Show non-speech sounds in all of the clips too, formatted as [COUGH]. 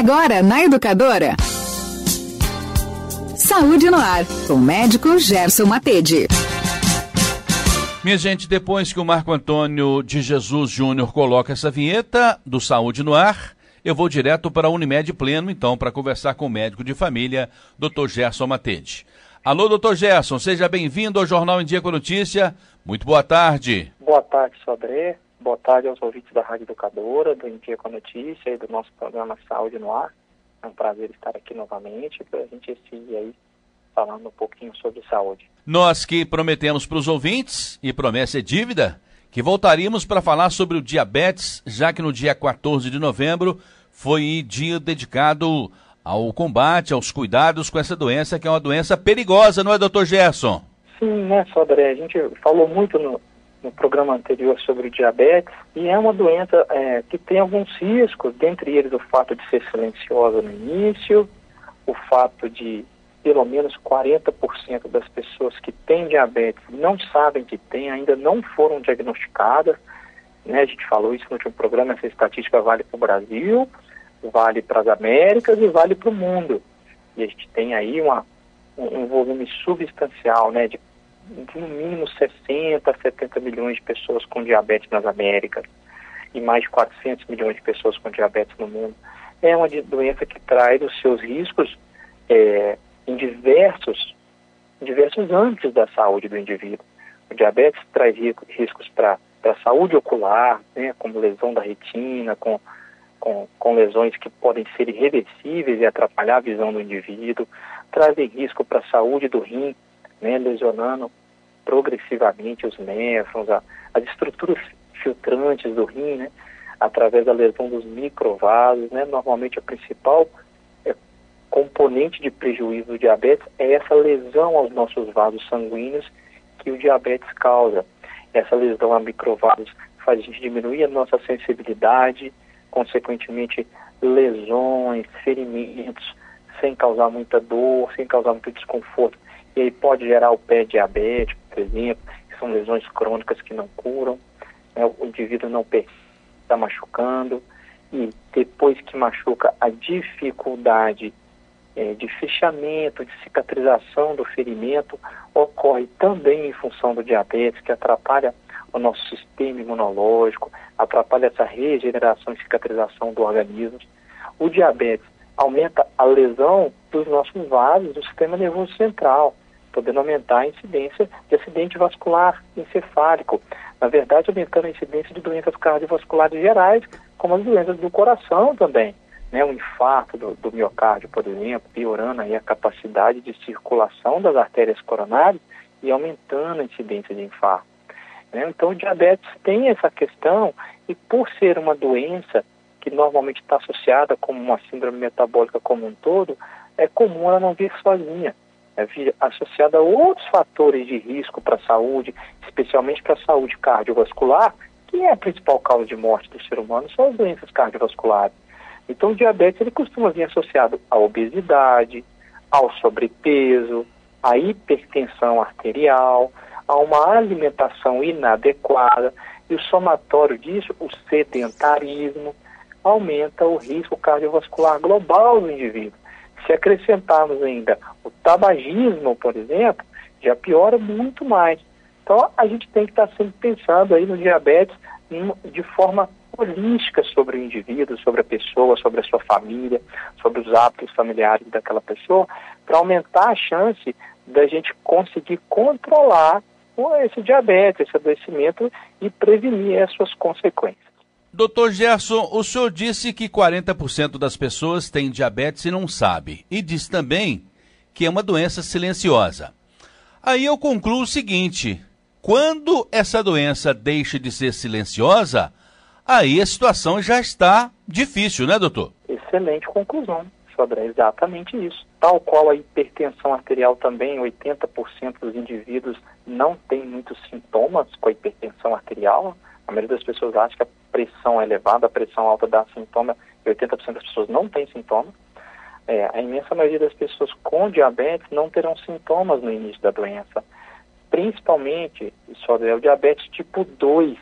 Agora na Educadora. Saúde no ar, com o médico Gerson Matede. Minha gente, depois que o Marco Antônio de Jesus Júnior coloca essa vinheta do Saúde no ar, eu vou direto para a Unimed Pleno, então, para conversar com o médico de família, Dr. Gerson Matede. Alô, doutor Gerson, seja bem-vindo ao Jornal em Dia com Notícia. Muito boa tarde. Boa tarde, Sodré. Boa tarde aos ouvintes da Rádio Educadora, do Em Dia com Notícia e do nosso programa Saúde no Ar. É um prazer estar aqui novamente para a gente seguir aí falando um pouquinho sobre saúde. Nós que prometemos para os ouvintes, e promessa é dívida, que voltaríamos para falar sobre o diabetes, já que no dia 14 de novembro foi dia dedicado ao combate, aos cuidados com essa doença, que é uma doença perigosa, não é, doutor Gerson? Sim, né, Sodré? A gente falou muito no, no programa anterior sobre o diabetes, e é uma doença é, que tem alguns riscos, dentre eles o fato de ser silenciosa no início, o fato de pelo menos 40% das pessoas que têm diabetes não sabem que têm, ainda não foram diagnosticadas. Né? A gente falou isso no último programa, essa estatística vale para o Brasil, vale para as Américas e vale para o mundo. E a gente tem aí uma, um volume substancial né, de no mínimo 60, 70 milhões de pessoas com diabetes nas Américas e mais de 400 milhões de pessoas com diabetes no mundo. É uma doença que traz os seus riscos é, em diversos, diversos âmbitos da saúde do indivíduo. O diabetes traz riscos para a saúde ocular, né, como lesão da retina, com, com, com lesões que podem ser irreversíveis e atrapalhar a visão do indivíduo, trazem risco para a saúde do rim, né, lesionando progressivamente os néfrons, a, as estruturas filtrantes do rim, né, através da lesão dos microvasos, né, normalmente a principal é, componente de prejuízo do diabetes é essa lesão aos nossos vasos sanguíneos que o diabetes causa. Essa lesão a microvasos faz a gente diminuir a nossa sensibilidade, consequentemente lesões, ferimentos, sem causar muita dor, sem causar muito desconforto e aí pode gerar o pé diabético, por exemplo, que são lesões crônicas que não curam, né? o indivíduo não está machucando, e depois que machuca, a dificuldade é, de fechamento, de cicatrização do ferimento ocorre também em função do diabetes, que atrapalha o nosso sistema imunológico, atrapalha essa regeneração e cicatrização do organismo. O diabetes aumenta a lesão dos nossos vasos do sistema nervoso central, podendo aumentar a incidência de acidente vascular encefálico. Na verdade, aumentando a incidência de doenças cardiovasculares gerais, como as doenças do coração também. Né, o infarto do, do miocárdio, por exemplo, piorando aí a capacidade de circulação das artérias coronárias e aumentando a incidência de infarto. Né? Então, o diabetes tem essa questão e por ser uma doença que normalmente está associada com uma síndrome metabólica como um todo, é comum ela não vir sozinha, associada a outros fatores de risco para a saúde, especialmente para a saúde cardiovascular, que é a principal causa de morte do ser humano, são as doenças cardiovasculares. Então, o diabetes ele costuma vir associado à obesidade, ao sobrepeso, à hipertensão arterial, a uma alimentação inadequada e o somatório disso, o sedentarismo, aumenta o risco cardiovascular global do indivíduo. Se acrescentarmos ainda o tabagismo, por exemplo, já piora muito mais. Então, a gente tem que estar sempre pensando aí no diabetes de forma holística sobre o indivíduo, sobre a pessoa, sobre a sua família, sobre os hábitos familiares daquela pessoa, para aumentar a chance da gente conseguir controlar esse diabetes, esse adoecimento e prevenir as suas consequências. Doutor Gerson, o senhor disse que 40% das pessoas têm diabetes e não sabe. E disse também que é uma doença silenciosa. Aí eu concluo o seguinte: quando essa doença deixa de ser silenciosa, aí a situação já está difícil, né, doutor? Excelente conclusão, sobre exatamente isso. Tal qual a hipertensão arterial também, 80% dos indivíduos não têm muitos sintomas com a hipertensão arterial. A maioria das pessoas acha que a pressão é elevada, a pressão alta dá sintoma, e 80% das pessoas não têm sintoma. É, a imensa maioria das pessoas com diabetes não terão sintomas no início da doença. Principalmente, só é o diabetes tipo 2,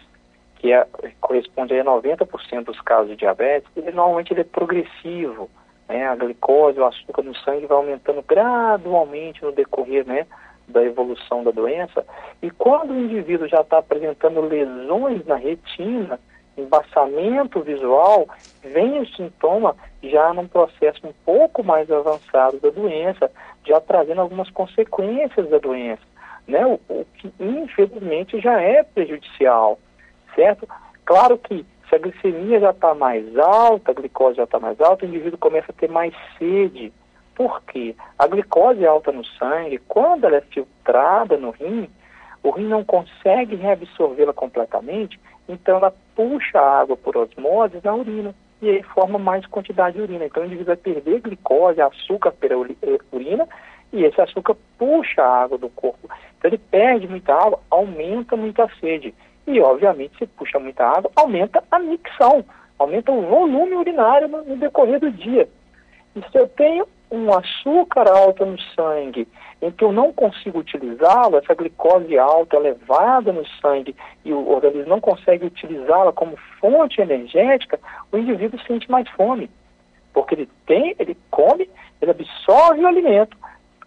que é, corresponde a 90% dos casos de diabetes, ele normalmente ele é progressivo. né, a glicose, o açúcar no sangue vai aumentando gradualmente no decorrer né, da evolução da doença. E quando o indivíduo já está apresentando lesões na retina, embaçamento visual, vem o sintoma já num processo um pouco mais avançado da doença, já trazendo algumas consequências da doença, né? o, o que infelizmente já é prejudicial, certo? Claro que se a glicemia já está mais alta, a glicose já está mais alta, o indivíduo começa a ter mais sede. Por quê? A glicose alta no sangue, quando ela é filtrada no rim, o rim não consegue reabsorvê-la completamente, então ela puxa a água por osmose na urina e aí forma mais quantidade de urina. Então o indivíduo vai perder glicose, açúcar pela eh, urina e esse açúcar puxa a água do corpo. Então ele perde muita água, aumenta muita sede. E, obviamente, se puxa muita água, aumenta a micção, aumenta o volume urinário no, no decorrer do dia. E se eu tenho um açúcar alto no sangue, em que eu não consigo utilizá-lo, essa glicose alta elevada no sangue, e o organismo não consegue utilizá-la como fonte energética, o indivíduo sente mais fome. Porque ele tem, ele come, ele absorve o alimento,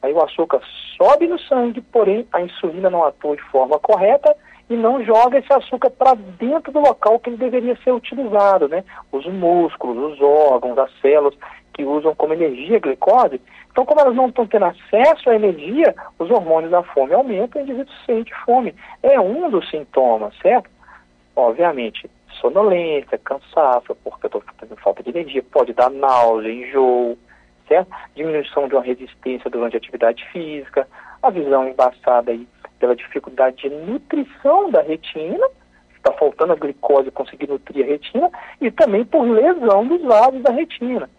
aí o açúcar sobe no sangue, porém a insulina não atua de forma correta e não joga esse açúcar para dentro do local que ele deveria ser utilizado, né? Os músculos, os órgãos, as células que usam como energia glicose. Então, como elas não estão tendo acesso à energia, os hormônios da fome aumentam e o indivíduo sente fome. É um dos sintomas, certo? Obviamente, sonolência, cansaço, porque eu estou tendo falta de energia, pode dar náusea, enjoo, certo? Diminuição de uma resistência durante a atividade física, a visão embaçada aí pela dificuldade de nutrição da retina, está faltando a glicose conseguir nutrir a retina, e também por lesão dos vasos da retina.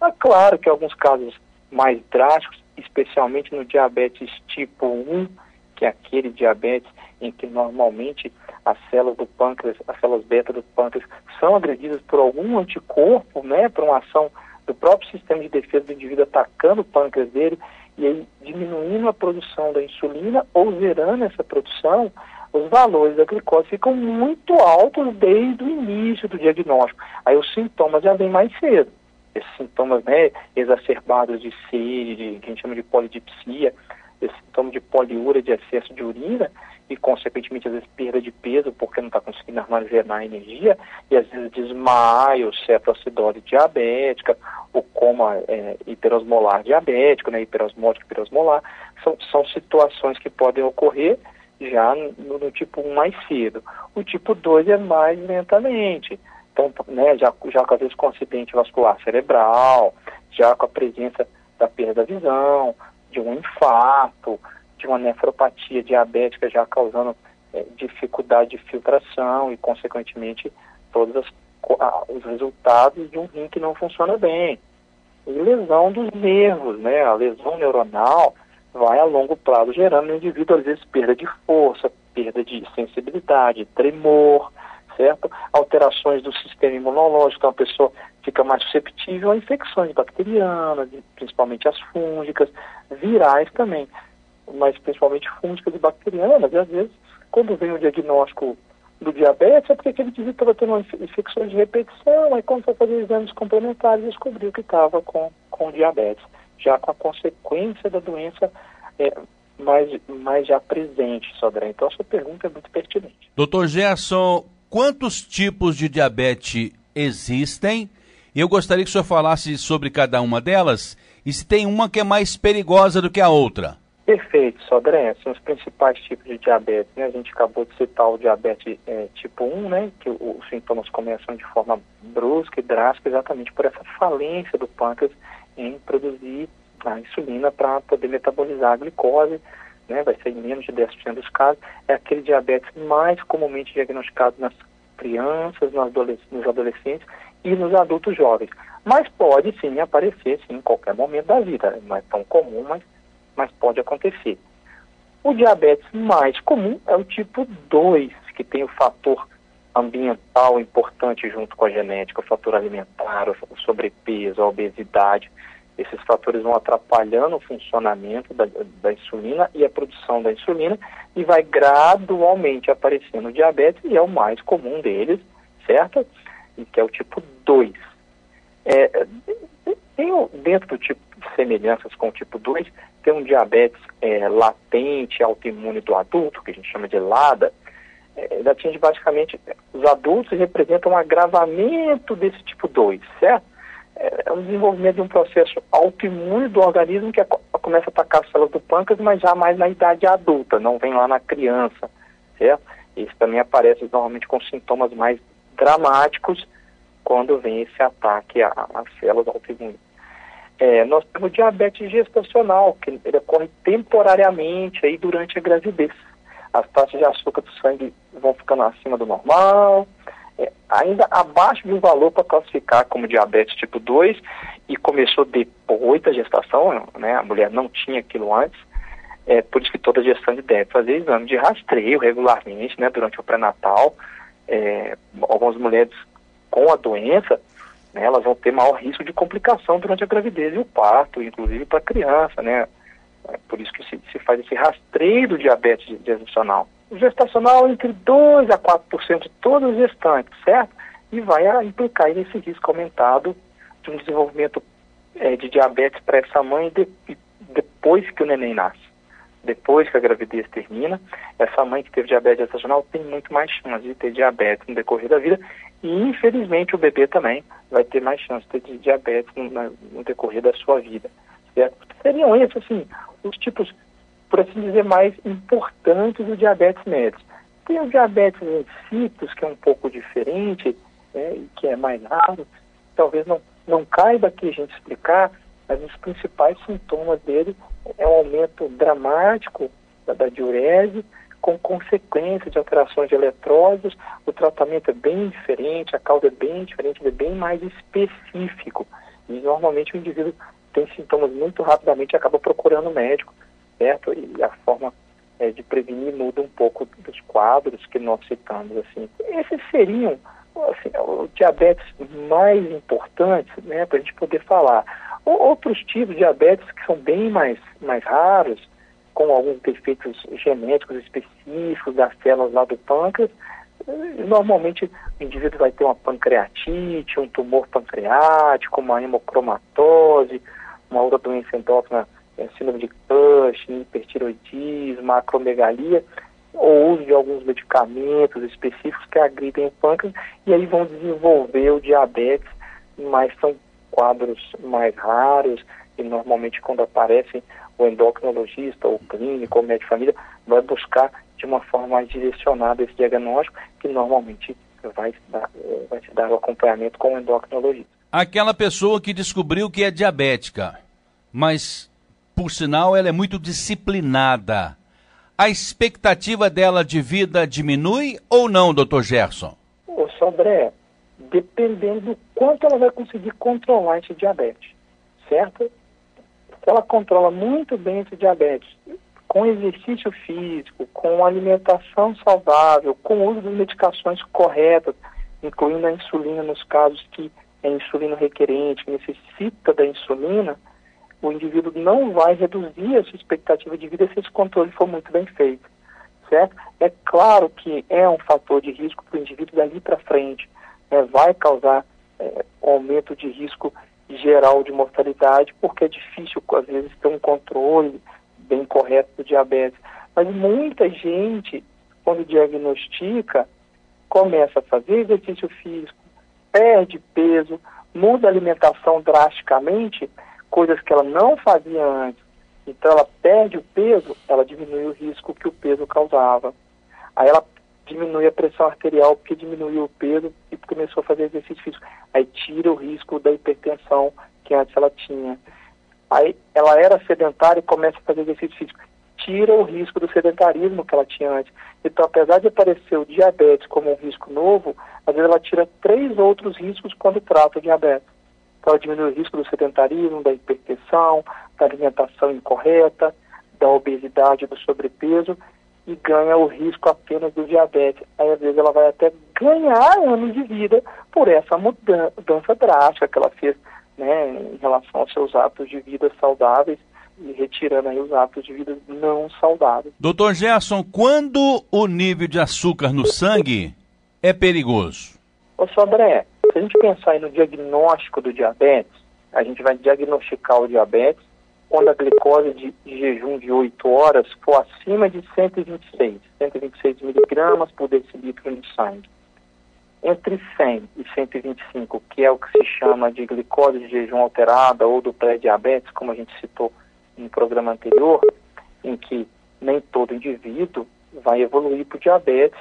É claro que alguns casos mais drásticos, especialmente no diabetes tipo 1, que é aquele diabetes em que normalmente as células do pâncreas, as células beta do pâncreas, são agredidas por algum anticorpo, né, por uma ação do próprio sistema de defesa do indivíduo atacando o pâncreas dele, e aí diminuindo a produção da insulina ou zerando essa produção, os valores da glicose ficam muito altos desde o início do diagnóstico. Aí os sintomas já vêm mais cedo. Esses sintomas né, exacerbados de sede, de, que a gente chama de polidipsia, esse sintoma de poliúria, de excesso de urina, e consequentemente às vezes perda de peso porque não está conseguindo armazenar energia, e às vezes desmaio, cetoacidose diabética, o coma é, hiperosmolar diabético, né, hiperosmótico hiperosmolar, são, são situações que podem ocorrer já no, no, tipo 1 mais cedo. O tipo 2 é mais lentamente. Então, né, já, já às vezes com acidente vascular cerebral, já com a presença da perda da visão, de um infarto, de uma nefropatia diabética já causando é, dificuldade de filtração e, consequentemente, todos as, os resultados de um rim que não funciona bem. E lesão dos nervos, né? A lesão neuronal vai a longo prazo gerando no indivíduo, às vezes, perda de força, perda de sensibilidade, tremor, certo? Alterações do sistema imunológico, então a pessoa fica mais susceptível a infecções bacterianas, principalmente as fúngicas, virais também, mas principalmente fúngicas e bacterianas, e às vezes, quando vem o diagnóstico do diabetes, é porque aquele indivíduo estava tendo infecções de repetição, aí quando foi fazer exames complementares, descobriu que estava com, com diabetes, já com a consequência da doença é, mais, mais já presente, Sodré. Então, a sua pergunta é muito pertinente. Doutor Gerson, quantos tipos de diabetes existem? Eu gostaria que o senhor falasse sobre cada uma delas e se tem uma que é mais perigosa do que a outra. Perfeito, Sodré. São os principais tipos de diabetes. Né? A gente acabou de citar o diabetes é, tipo 1, né? que os sintomas começam de forma brusca e drástica exatamente por essa falência do pâncreas em produzir a insulina para poder metabolizar a glicose, né? vai ser em menos de 10% dos casos. É aquele diabetes mais comumente diagnosticado nas crianças, nos adolescentes e nos adultos jovens. Mas pode sim aparecer sim, em qualquer momento da vida. Não é tão comum, mas mas pode acontecer. O diabetes mais comum é o tipo 2, que tem o fator ambiental importante junto com a genética, o fator alimentar, o sobrepeso, a obesidade. Esses fatores vão atrapalhando o funcionamento da, da insulina e a produção da insulina e vai gradualmente aparecendo o diabetes e é o mais comum deles, certo? E que é o tipo 2. É, Tem dentro do tipo semelhanças com o tipo 2, tem um diabetes é, latente autoimune do adulto, que a gente chama de LADA, é, ele atinge basicamente os adultos e representa um agravamento desse tipo 2, certo? É, um desenvolvimento de um processo autoimune do organismo que começa a atacar as células do pâncreas, mas já mais na idade adulta, não vem lá na criança, certo? Isso também aparece normalmente com sintomas mais dramáticos quando vem esse ataque às células autoimunes. É, nós temos diabetes gestacional, que ele ocorre temporariamente aí durante a gravidez. As taxas de açúcar do sangue vão ficando acima do normal, ainda abaixo de um valor para classificar como diabetes tipo 2 e começou depois da gestação, né? A mulher não tinha aquilo antes. É, por isso que toda gestante deve fazer exame de rastreio regularmente, né, durante o pré-natal. É, algumas mulheres com a doença né, elas vão ter maior risco de complicação durante a gravidez e o parto, inclusive para a criança, né? É por isso que se, se, faz esse rastreio do diabetes gestacional. Gestacional entre 2 a 4% de todos os gestantes, certo? E vai a, implicar nesse risco aumentado de um desenvolvimento é, de diabetes para essa mãe de, depois que o neném nasce. Depois que a gravidez termina, essa mãe que teve diabetes gestacional tem muito mais chance de ter diabetes no decorrer da vida e, infelizmente, o bebê também vai ter mais chance de ter diabetes no, no decorrer da sua vida. Certo? Seriam esses, assim, os tipos, por assim dizer, mais importantes do diabetes médio. Tem o diabetes insípidos, que é um pouco diferente, né, e que é mais raro. Talvez não, não caiba aqui a gente explicar, mas os principais sintomas dele é um aumento dramático da, da diurese, com consequência de alterações de eletrólitos, o tratamento é bem diferente, a causa é bem diferente, é bem mais específico. E normalmente o indivíduo tem sintomas muito rapidamente e acaba procurando o médico, certo? E a forma é, de prevenir muda um pouco dos quadros que nós citamos, assim. Esses seriam assim, os diabetes mais importantes, né, para a gente poder falar. Outros tipos de diabetes que são bem mais, mais raros, com alguns defeitos genéticos específicos das células lá do pâncreas, normalmente o indivíduo vai ter uma pancreatite, um tumor pancreático, uma hemocromatose, uma outra doença endócrina, é, síndrome de Cushing, hipertiroidismo, acromegalia, ou uso de alguns medicamentos específicos que agridem o pâncreas e aí vão desenvolver o diabetes, mas são quadros mais raros e normalmente quando aparecem o endocrinologista, o clínico, o médico de família, vai buscar de uma forma mais direcionada esse diagnóstico, que normalmente vai, dar, eh, vai se dar o acompanhamento com o endocrinologista. Aquela pessoa que descobriu que é diabética, mas, por sinal, ela é muito disciplinada. A expectativa dela de vida diminui ou não, doutor Gerson? Ô, Sobré, dependendo do quanto ela vai conseguir controlar esse diabetes, certo? ela controla muito bem esse diabetes, com exercício físico, com alimentação saudável, com uso de medicações corretas, incluindo a insulina nos casos que é insulino requerente, que necessita da insulina, o indivíduo não vai reduzir a sua expectativa de vida se esse controle for muito bem feito, certo? É claro que é um fator de risco para o indivíduo dali para frente, né? vai causar é, aumento de risco geral de mortalidade, porque é difícil, às vezes, ter um controle bem correto do diabetes. Mas muita gente, quando diagnostica, começa a fazer exercício físico, perde peso, muda a alimentação drasticamente, coisas que ela não fazia antes. Então ela perde o peso, ela diminui o risco que o peso causava. Aí ela diminui a pressão arterial porque diminuiu o peso e começou a fazer exercício físico. Aí tira o risco da hipertensão que antes ela tinha. Aí ela era sedentária e começa a fazer exercício físico. Tira o risco do sedentarismo que ela tinha antes. Então, apesar de aparecer o diabetes como um risco novo, às vezes ela tira três outros riscos quando trata o diabetes. Então, ela diminui o risco do sedentarismo, da hipertensão, da alimentação incorreta, da obesidade, do sobrepeso e ganha o risco apenas do diabetes. Aí, às vezes, ela vai até ganhar anos de vida por essa mudança drástica que ela fez né, em relação aos seus hábitos de vida saudáveis e retirando aí os hábitos de vida não saudáveis. Doutor Gerson, quando o nível de açúcar no sangue é perigoso? Ô Sodré, a gente pensar aí no diagnóstico do diabetes, a gente vai diagnosticar o diabetes quando a glicose de, de jejum de 8 horas for acima de 126, 126 miligramas por decilitro de sangue. Entre 100 e 125, que é o que se chama de glicose de jejum alterada ou do pré-diabetes, como a gente citou no programa anterior, em que nem todo indivíduo vai evoluir para o diabetes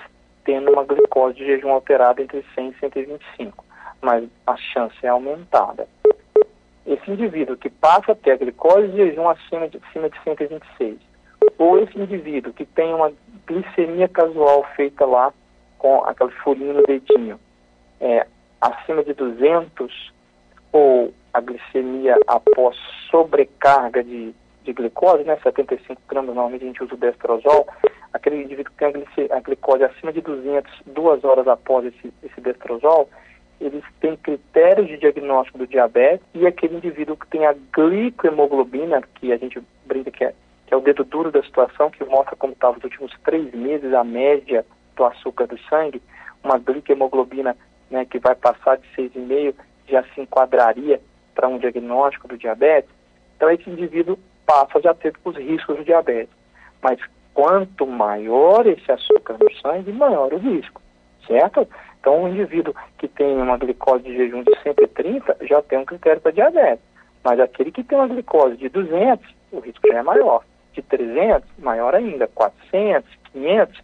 tendo uma glicose de jejum alterada entre 100 e 125, mas a chance é aumentada. Esse indivíduo que passa a ter a glicose de jejum acima de, acima de 126, ou esse indivíduo que tem uma glicemia casual feita lá com aquele furinho no dedinho, é, acima de 200, ou a glicemia após sobrecarga de, de glicose, né, 75 gramas, normalmente a gente usa o destrozol, aquele indivíduo que tem a, glicose acima de 200 duas horas após esse, esse destrozol, eles têm critérios de diagnóstico do diabetes e aquele indivíduo que tem a glicohemoglobina, que a gente brinca que é, que é o dedo duro da situação, que mostra como estava nos últimos três meses a média do açúcar do sangue, uma glicohemoglobina né, que vai passar de 6,5 já se enquadraria para um diagnóstico do diabetes. Então esse indivíduo passa já a ter os riscos do diabetes. Mas quanto maior esse açúcar no sangue, maior o risco, certo? Então, um indivíduo que tem uma glicose de jejum de 130 já tem um critério para diabetes. Mas aquele que tem uma glicose de 200, o risco já é maior. De 300, maior ainda. 400, 500,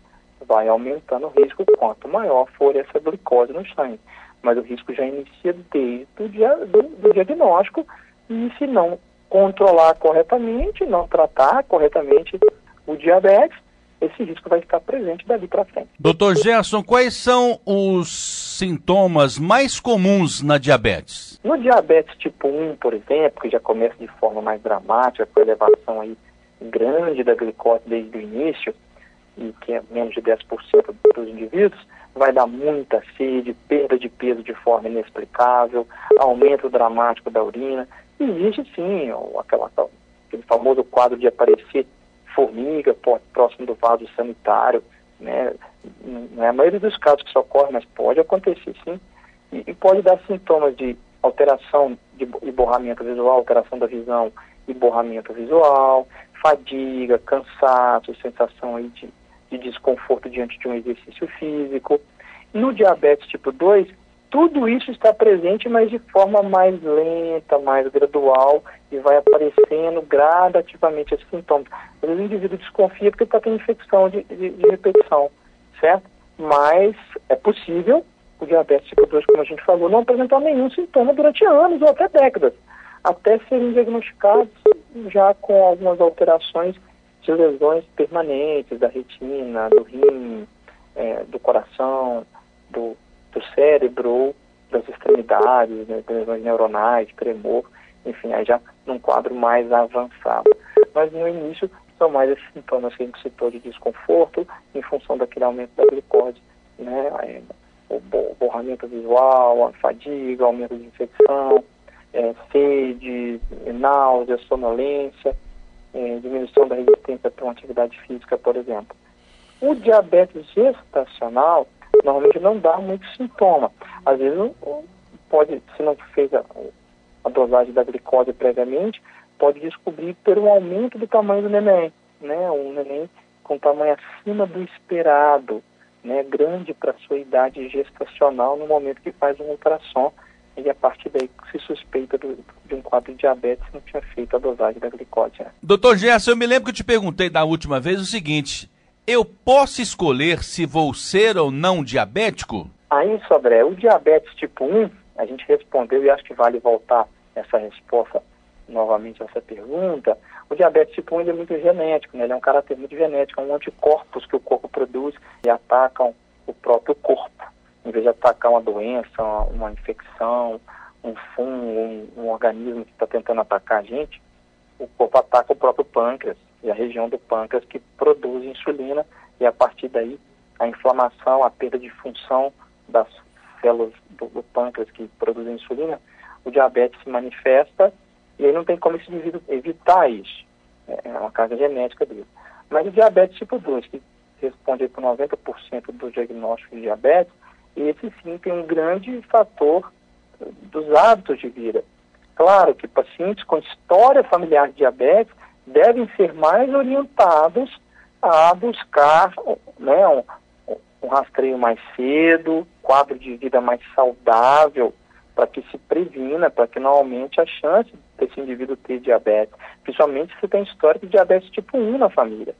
vai aumentando o risco quanto maior for essa glicose no sangue. Mas o risco já inicia desde o dia, do, do diagnóstico e se não controlar corretamente, não tratar corretamente o diabetes, esse risco vai estar presente dali para frente. Doutor Gerson, quais são os sintomas mais comuns na diabetes? No diabetes tipo 1, por exemplo, que já começa de forma mais dramática, com elevação aí grande da glicose desde o início, e que é menos de 10% dos indivíduos, vai dar muita sede, perda de peso de forma inexplicável, aumento dramático da urina. Existe sim aquela, aquele famoso quadro de aparecer formiga próximo do vaso sanitário, né? Não é maioria dos casos que isso ocorre, mas pode acontecer sim. E, e pode dar sintomas de alteração de, de borramento visual, alteração da visão e borramento visual, fadiga, cansaço, sensação de, de desconforto diante de um exercício físico. No diabetes tipo 2, tudo isso está presente, mas de forma mais lenta, mais gradual, e vai aparecendo gradativamente esses sintomas. Às vezes o indivíduo desconfia porque está tendo infecção de, de, de, repetição, certo? Mas é possível o diabetes tipo 2, como a gente falou, não apresentar nenhum sintoma durante anos ou até décadas, até serem diagnosticados já com algumas alterações de lesões permanentes da retina, do rim, é, do coração, do do cérebro, das extremidades, né, lesões neuronais, tremor, enfim, aí já num quadro mais avançado. Mas no início são mais esses sintomas que a gente citou de desconforto em função daquele aumento da glicose, né, o borramento visual, a fadiga, aumento de infecção, é, sede, náusea, sonolência, é, diminuição da resistência para uma atividade física, por exemplo. O diabetes gestacional, normalmente não dá muito sintoma. Às vezes pode, se não fez a, a dosagem da glicose previamente, pode descobrir um aumento do tamanho do neném, né? Um neném com tamanho acima do esperado, né? Grande para sua idade gestacional no momento que faz um ultrassom e a partir daí se suspeita do, de um quadro de diabetes não tinha feito a dosagem da glicose. Doutor Gerson, eu me lembro que eu te perguntei da última vez o seguinte, eu posso escolher se vou ser ou não diabético? Aí, Sobré, o diabetes tipo 1, a gente respondeu e acho que vale voltar essa resposta novamente a essa pergunta. O diabetes tipo 1 ele é muito genético, né? ele é um caráter muito genético, é um anticorpos que o corpo produz e atacam o próprio corpo. Em vez de atacar uma doença, uma, uma infecção, um fungo, um, um organismo que está tentando atacar a gente, o corpo ataca o próprio pâncreas e a região do pâncreas que produz insulina e a partir daí a inflamação, a perda de função das células do, do pâncreas que produzem insulina, o diabetes se manifesta e aí não tem como esse indivíduo evitar isso. É, é uma carga genética dele. Mas o diabetes tipo 2, que responde por 90% do diagnóstico de diabetes, esse sim tem um grande fator dos hábitos de vida. Claro que pacientes com história familiar de diabetes devem ser mais orientados a buscar né, um, um rastreio mais cedo, quadro de vida mais saudável, para que se previna, para que não aumente a chance desse indivíduo ter diabetes, principalmente se tem histórico de diabetes tipo 1 na família,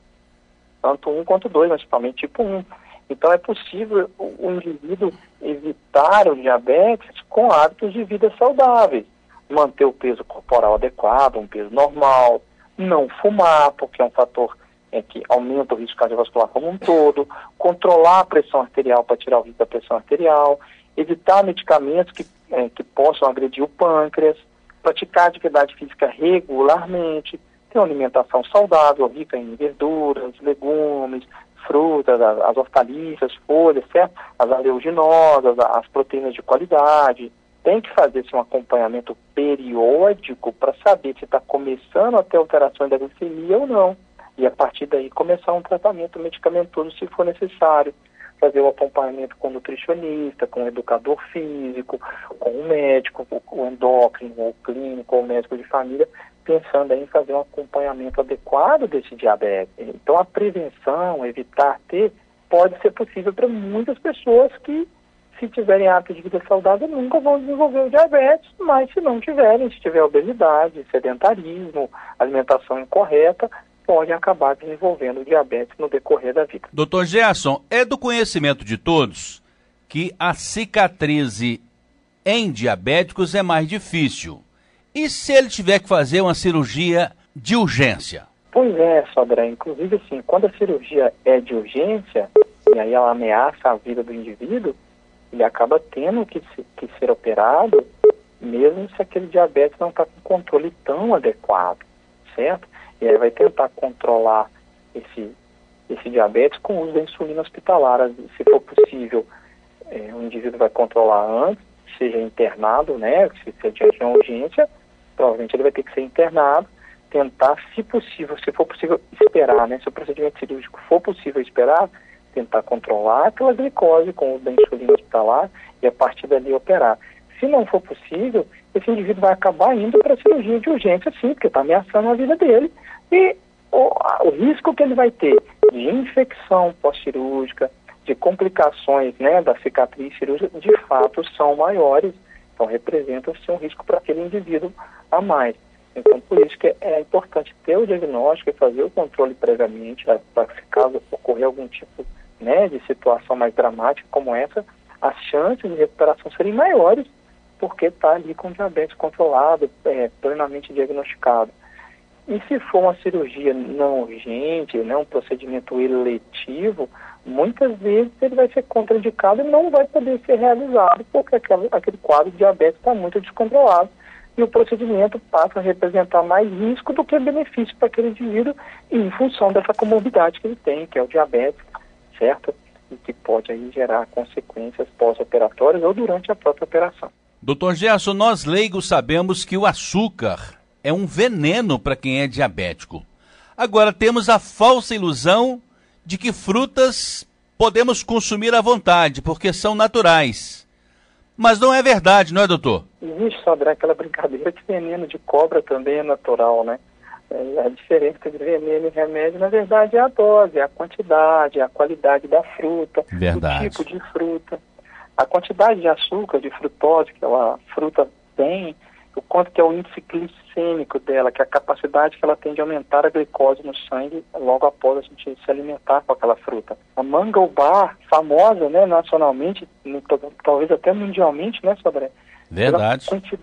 tanto 1 quanto 2, mas principalmente tipo 1. Então é possível o indivíduo evitar o diabetes com hábitos de vida saudáveis, manter o peso corporal adequado, um peso normal, não fumar, porque é um fator é, que aumenta o risco cardiovascular como um todo, controlar a pressão arterial para tirar o risco da pressão arterial, evitar medicamentos que, é, que possam agredir o pâncreas, praticar atividade física regularmente, ter uma alimentação saudável, rica em verduras, legumes, frutas, as hortaliças, folhas, certo? As aleaginosas, as proteínas de qualidade. Tem que fazer um acompanhamento periódico para saber se está começando a ter alterações da glicemia ou não e a partir daí começar um tratamento medicamentoso se for necessário. Fazer o um acompanhamento com o nutricionista, com o educador físico, com o médico, o endócrino, o clínico, o médico de família, pensando em fazer um acompanhamento adequado desse diabetes. Então a prevenção, evitar ter, pode ser possível para muitas pessoas que se tiverem hábitos de vida saudável, nunca vão desenvolver o diabetes, mas se não tiverem, se tiver obesidade, sedentarismo, alimentação incorreta, podem acabar desenvolvendo diabetes no decorrer da vida. Doutor Gerson, é do conhecimento de todos que a cicatrize em diabéticos é mais difícil. E se ele tiver que fazer uma cirurgia de urgência? Pois é, Sodré. Inclusive, assim, quando a cirurgia é de urgência, e aí ela ameaça a vida do indivíduo, ele acaba tendo que, se, que ser operado, mesmo se aquele diabetes não está com controle tão adequado, certo? E aí vai tentar controlar esse, esse diabetes com o uso da insulina hospitalar. Se for possível, é, o indivíduo vai controlar antes, seja internado, né? Se, se ele tiver uma urgência, provavelmente ele vai ter que ser internado, tentar, se possível, se for possível, esperar, né? Se o procedimento cirúrgico for possível esperar, tentar controlar aquela glicose com o da insulina hospitalar e a partir dali operar. Se não for possível, esse indivíduo vai acabar indo para a cirurgia de urgência, sim, porque está ameaçando a vida dele e o, o risco que ele vai ter de infecção pós-cirúrgica, de complicações né, da cicatriz cirúrgica, de fato são maiores, então representam-se um risco para aquele indivíduo a mais. Então, por isso que é importante ter o diagnóstico e fazer o controle previamente, para que se caso ocorrer algum tipo né, de situação mais dramática como essa, as chances de recuperação serem maiores, porque está ali com diabetes controlado, é, plenamente diagnosticado. E se for uma cirurgia não urgente, né, um procedimento eletivo, muitas vezes ele vai ser contraindicado e não vai poder ser realizado, porque aquele, aquele quadro de diabetes está muito descontrolado e o procedimento passa a representar mais risco do que benefício para aquele indivíduo em função dessa comorbidade que ele tem, que é o diabetes, certo? E que pode aí gerar consequências pós-operatórias ou durante a própria operação. Doutor Gerson, nós leigos sabemos que o açúcar é um veneno para quem é diabético. Agora temos a falsa ilusão de que frutas podemos consumir à vontade, porque são naturais. Mas não é verdade, não é, doutor? Existe, Sodré, aquela brincadeira de veneno de cobra também é natural, né? É, a diferença de veneno e remédio, na verdade, é a dose, é a quantidade, é a qualidade da fruta, verdade. o tipo de fruta. A quantidade de açúcar, de frutose que a fruta tem, o quanto que é o índice glicêmico dela, que é a capacidade que ela tem de aumentar a glicose no sangue logo após a gente se alimentar com aquela fruta. A manga bar, famosa, né, nacionalmente, talvez até mundialmente, né, Sobré? Verdade. Pela, quanti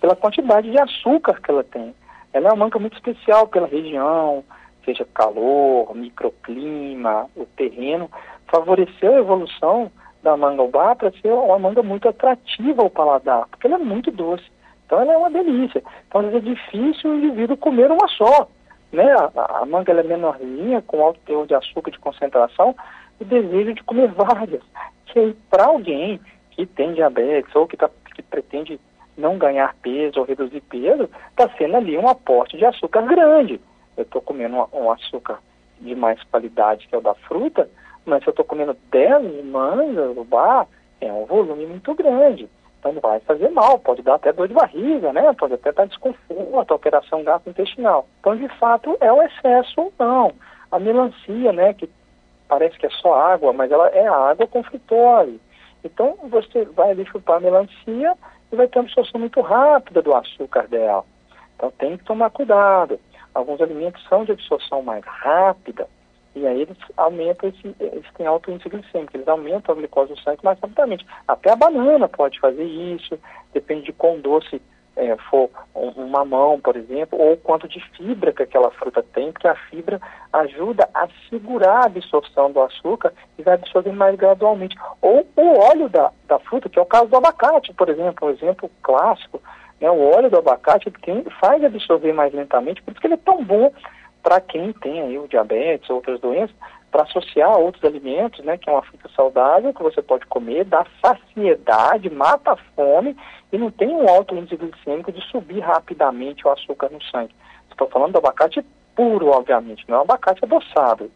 pela quantidade de açúcar que ela tem. Ela é uma manga muito especial pela região, seja calor, microclima, o terreno, favoreceu a evolução da manga bar para ser uma manga muito atrativa ao paladar, porque ela é muito doce. Então ela é uma delícia. Então às vezes é difícil o indivíduo comer uma só. Né? A, a manga é menorzinha, com alto teor de açúcar de concentração, o desejo de comer [LAUGHS] várias. Que para alguém que tem diabetes ou que, tá, que pretende não ganhar peso ou reduzir peso, está sendo ali um aporte de açúcar grande. Eu estou comendo um, açúcar de mais qualidade, que é o da fruta, mas se eu estou comendo 10 mangas no bar, é um volume muito grande. Então vai fazer mal, pode dar até dor de barriga, né? Pode até dar desconforto, alteração gastrointestinal. Então, de fato, é o excesso ou não. A melancia, né, que parece que é só água, mas ela é água com fritose. Então, você vai ali chupar a melancia e vai ter uma absorção muito rápida do açúcar dela. Então, tem que tomar cuidado. Alguns alimentos são de absorção mais rápida, e aí eles aumentam, esse, eles têm alto índice glicêmico, eles aumentam a glicose no sangue mais rapidamente. Até a banana pode fazer isso, depende de quão doce é, for um, mamão, por exemplo, ou quanto de fibra que aquela fruta tem, porque a fibra ajuda a segurar a absorção do açúcar e vai absorver mais gradualmente. Ou o óleo da, da fruta, que é o caso do abacate, por exemplo, um exemplo clássico, né, o óleo do abacate tem, faz absorver mais lentamente, por isso que ele é tão bom para quem tem aí o diabetes ou outras doenças, para associar a outros alimentos, né, que é uma fruta saudável que você pode comer, dá saciedade, mata a fome e não tem um alto índice glicêmico de subir rapidamente o açúcar no sangue. Estou falando do abacate puro, obviamente, não é um abacate adoçado.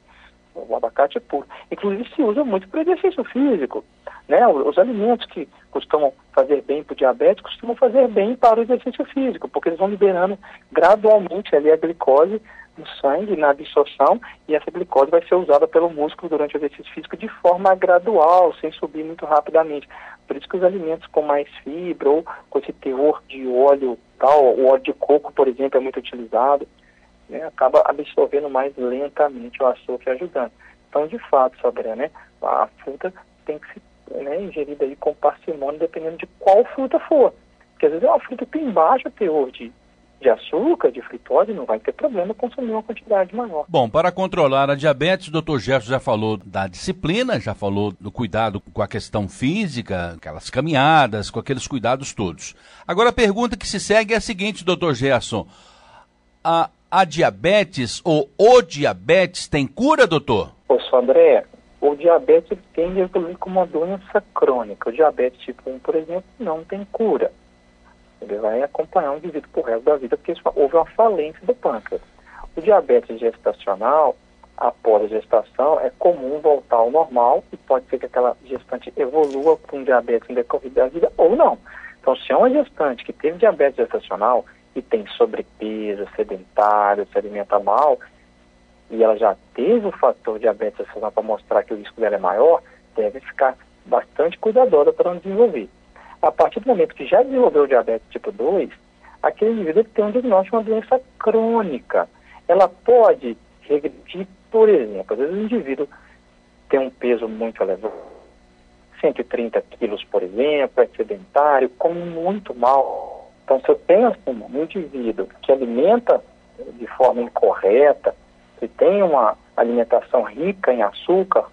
O abacate é puro. Inclusive se usa muito para exercício físico. Né? Os alimentos que costumam fazer bem para o diabetes costumam fazer bem para o exercício físico, porque eles vão liberando gradualmente ali a glicose no sangue, na absorção, e essa glicose vai ser usada pelo músculo durante o exercício físico de forma gradual, sem subir muito rapidamente. Por isso que os alimentos com mais fibra ou com esse teor de óleo, tal, o óleo de coco, por exemplo, é muito utilizado, né, acaba absorvendo mais lentamente o açúcar ajudando. Então, de fato, Sabrina, né, a fruta tem que ser né, ingerida aí com parcimônia, dependendo de qual fruta for. Porque às vezes é uma fruta que tem baixo teor de de açúcar, de fritose, não vai ter problema consumir uma quantidade maior. Bom, para controlar a diabetes, o doutor Gerson já falou da disciplina, já falou do cuidado com a questão física, aquelas caminhadas, com aqueles cuidados todos. Agora a pergunta que se segue é a seguinte, doutor Gerson. A, a diabetes ou o diabetes tem cura, doutor? Ô, André, o diabetes tende a evoluir como uma doença crônica. O diabetes tipo 1, por exemplo, não tem cura. Ele vai acompanhar o indivíduo por resto da vida, porque houve uma falência do pâncreas. O diabetes gestacional, após a gestação, é comum voltar ao normal e pode ser que aquela gestante evolua com um diabetes no decorrer da vida ou não. Então, se é uma gestante que teve diabetes gestacional e tem sobrepeso, sedentário, se alimenta mal, e ela já teve o fator diabetes gestacional para mostrar que o risco dela é maior, deve ficar bastante cuidadosa para não desenvolver a partir do momento que já desenvolveu diabetes tipo 2, aquele indivíduo tem um diagnóstico de uma doença crônica. Ela pode regredir, por exemplo, às vezes o indivíduo tem um peso muito elevado, 130 quilos, por exemplo, é sedentário, come muito mal. Então, se eu tenho assim, um indivíduo que alimenta de forma incorreta, que tem uma alimentação rica em açúcar,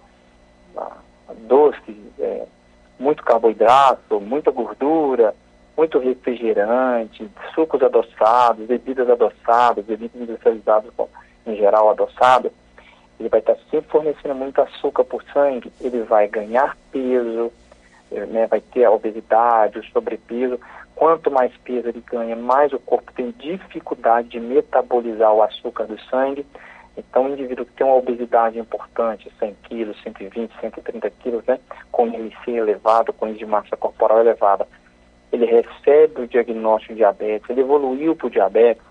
doce, é, muito carboidrato, muita gordura, muito refrigerante, sucos adoçados, bebidas adoçadas, bebidas industrializadas em geral adoçadas, ele vai estar sempre fornecendo muito açúcar por sangue, ele vai ganhar peso, eh, né, vai ter a obesidade, o sobrepeso. Quanto mais peso ele ganha, mais o corpo tem dificuldade de metabolizar o açúcar do sangue. Então, o indivíduo que tem uma obesidade importante, 100 quilos, 120, 130 quilos, né, com IMC elevado, com índice de massa corporal elevada, ele recebe o diagnóstico de diabetes, ele evoluiu para o diabetes,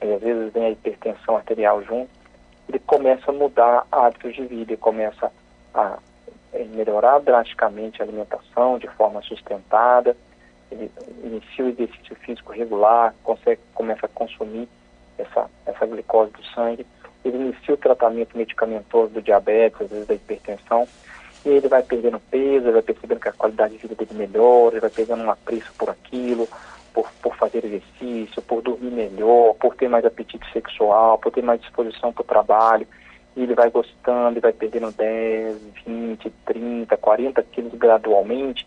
às vezes vem a hipertensão arterial junto, ele começa a mudar hábitos de vida, ele começa a eh, melhorar drasticamente a alimentação de forma sustentada, ele inicia o exercício físico regular, consegue, começa a consumir essa, essa glicose do sangue ele inicia o tratamento medicamentoso do diabetes, às vezes da hipertensão, e ele vai perdendo peso, ele vai percebendo que a qualidade de vida dele melhora, ele vai pegando um apreço por aquilo, por, por fazer exercício, por dormir melhor, por ter mais apetite sexual, por ter mais disposição para o trabalho, e ele vai gostando, ele vai perdendo 10, 20, 30, 40 quilos gradualmente,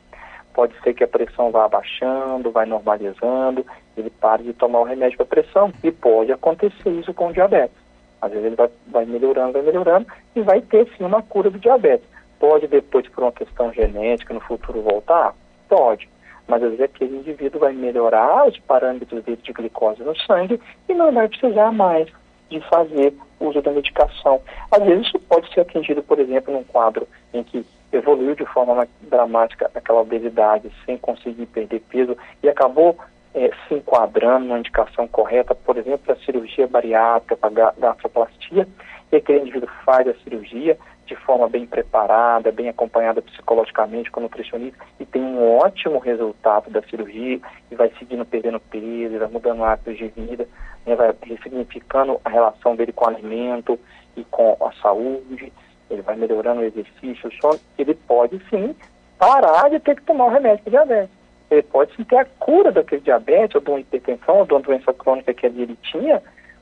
pode ser que a pressão vá abaixando, vai normalizando, ele pare de tomar o remédio para pressão, e pode acontecer isso com o diabetes. Às vezes ele vai, vai melhorando, vai melhorando e vai ter sim uma cura do diabetes. Pode depois, por uma questão genética, no futuro voltar? Pode. Mas às vezes aquele indivíduo vai melhorar os parâmetros dele de glicose no sangue e não vai precisar mais de fazer uso da medicação. Às vezes isso pode ser atingido, por exemplo, num quadro em que evoluiu de forma dramática aquela obesidade sem conseguir perder peso e acabou é, se enquadrando numa indicação correta, por exemplo, a cirurgia bariátrica para gastroplastia, e aquele indivíduo faz a cirurgia de forma bem preparada, bem acompanhada psicologicamente com o nutricionista e tem um ótimo resultado da cirurgia e vai seguindo perdendo peso, vai mudando hábitos de vida, né, vai ressignificando a relação dele com o alimento e com a saúde, ele vai melhorando o exercício, só ele pode sim parar de ter que tomar o remédio para diabetes. Ele pode sim ter a cura daquele diabetes, ou de uma hipertensão, ou de uma doença crônica que ele tinha,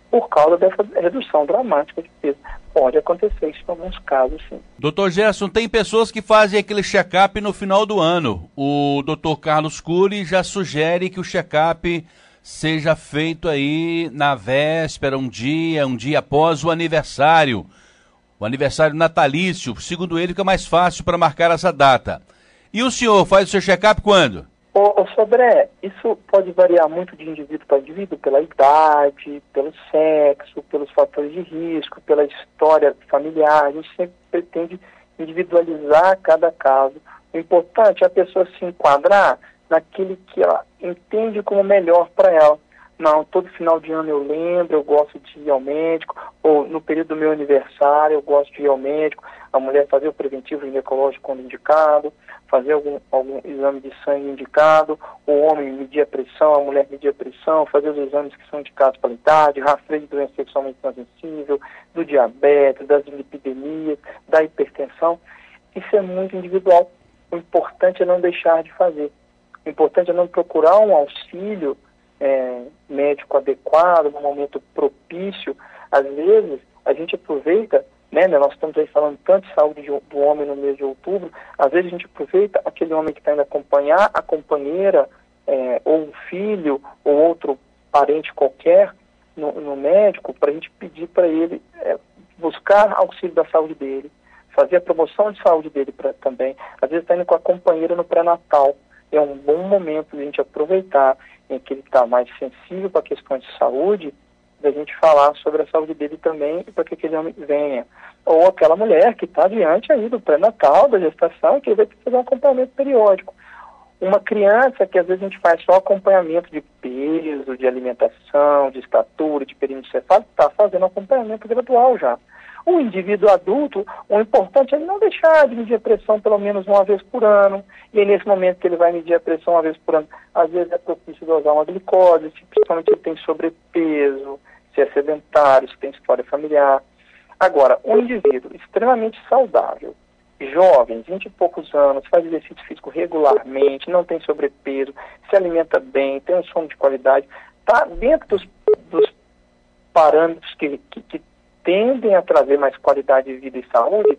por causa dessa redução dramática de peso. Pode acontecer isso em alguns casos, sim. Doutor Gerson, tem pessoas que fazem aquele check-up no final do ano. O doutor Carlos Cury já sugere que o check-up seja feito aí na véspera, um dia, um dia após o aniversário. O aniversário natalício, segundo ele, fica mais fácil para marcar essa data. E o senhor faz o seu check-up quando? Ô, ô isso pode variar muito de indivíduo para indivíduo, pela idade, pelo sexo, pelos fatores de risco, pela história familiar. A gente sempre pretende individualizar cada caso. O importante é a pessoa se enquadrar naquele que ela entende como melhor para ela. Não, todo final de ano eu lembro, eu gosto de ir ao médico, ou no período do meu aniversário eu gosto de ir ao médico, a mulher fazer o preventivo ginecológico quando indicado, fazer algum, algum exame de sangue indicado, o homem medir a pressão, a mulher medir a pressão, fazer os exames que são indicados para a idade, rastreio de doença sexualmente transmissível, do diabetes, das lipidemias, da hipertensão. Isso é muito individual. O importante é não deixar de fazer. O importante é não procurar um auxílio é, médico adequado, no momento propício. Às vezes, a gente aproveita né, né, nós estamos aí falando tanto de saúde de, do homem no mês de outubro, às vezes a gente aproveita aquele homem que está indo acompanhar a companheira, é, ou um filho, ou outro parente qualquer no, no médico, para a gente pedir para ele é, buscar auxílio da saúde dele, fazer a promoção de saúde dele pra, também. Às vezes está indo com a companheira no pré-natal. É um bom momento de a gente aproveitar em que ele está mais sensível para questões de saúde da gente falar sobre a saúde dele também para que aquele homem venha. Ou aquela mulher que está diante aí do pré-natal, da gestação, que vai ter que fazer um acompanhamento periódico. Uma criança que às vezes a gente faz só acompanhamento de peso, de alimentação, de estatura, de período cefálico, está fazendo acompanhamento gradual já. O indivíduo adulto, o importante é não deixar de medir a pressão pelo menos uma vez por ano. E aí, nesse momento que ele vai medir a pressão uma vez por ano, às vezes é propício dosar uma glicose, principalmente ele tem sobrepeso, se é sedentário, se tem história familiar. Agora, um indivíduo extremamente saudável, jovem, 20 e poucos anos, faz exercício físico regularmente, não tem sobrepeso, se alimenta bem, tem um sono de qualidade, está dentro dos, dos parâmetros que, que, que, tendem a trazer mais qualidade de vida e saúde,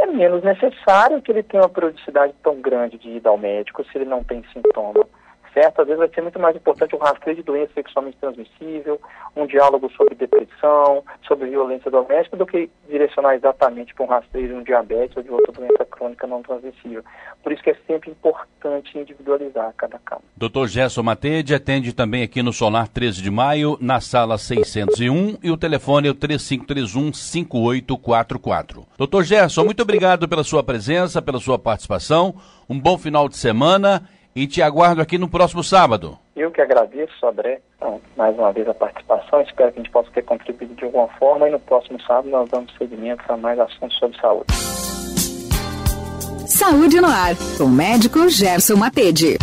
é menos necessário que ele tenha uma periodicidade tão grande de ir ao médico se ele não tem sintoma certo? Às vezes vai ser muito mais importante um rastreio de doença sexualmente transmissível, um diálogo sobre depressão, sobre violência doméstica, do que direcionar exatamente para um rastreio de um diabetes ou de outra doença crônica não transmissível. Por isso que é sempre importante individualizar cada caso. Dr. Gerson Matede atende também aqui no Solar 13 de Maio, na sala 601, e o telefone é o 3531 5844. Dr. Gerson, muito obrigado pela sua presença, pela sua participação. Um bom final de semana e te aguardo aqui no próximo sábado. Eu que agradeço, André, então, mais uma vez a participação. Espero que a gente possa ter contribuído de alguma forma e no próximo sábado nós damos seguimento a mais assuntos sobre saúde. Saúde no ar, com o médico Gerson Matede.